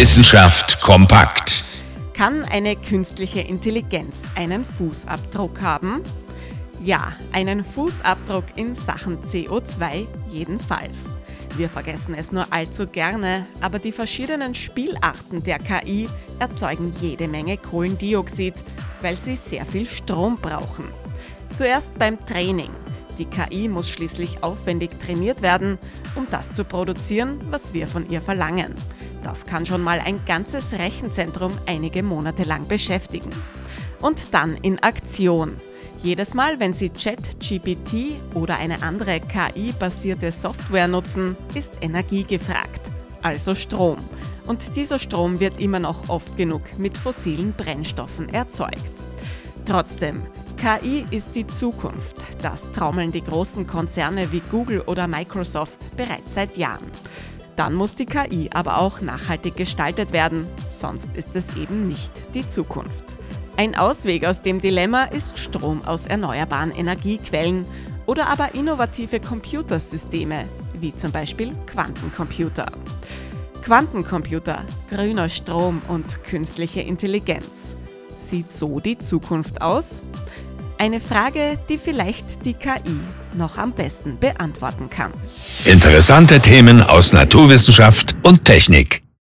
Wissenschaft kompakt. Kann eine künstliche Intelligenz einen Fußabdruck haben? Ja, einen Fußabdruck in Sachen CO2 jedenfalls. Wir vergessen es nur allzu gerne, aber die verschiedenen Spielarten der KI erzeugen jede Menge Kohlendioxid, weil sie sehr viel Strom brauchen. Zuerst beim Training. Die KI muss schließlich aufwendig trainiert werden, um das zu produzieren, was wir von ihr verlangen. Das kann schon mal ein ganzes Rechenzentrum einige Monate lang beschäftigen. Und dann in Aktion. Jedes Mal, wenn Sie ChatGPT oder eine andere KI-basierte Software nutzen, ist Energie gefragt, also Strom. Und dieser Strom wird immer noch oft genug mit fossilen Brennstoffen erzeugt. Trotzdem, KI ist die Zukunft. Das trommeln die großen Konzerne wie Google oder Microsoft bereits seit Jahren. Dann muss die KI aber auch nachhaltig gestaltet werden, sonst ist es eben nicht die Zukunft. Ein Ausweg aus dem Dilemma ist Strom aus erneuerbaren Energiequellen oder aber innovative Computersysteme, wie zum Beispiel Quantencomputer. Quantencomputer, grüner Strom und künstliche Intelligenz. Sieht so die Zukunft aus? Eine Frage, die vielleicht die KI noch am besten beantworten kann. Interessante Themen aus Naturwissenschaft und Technik.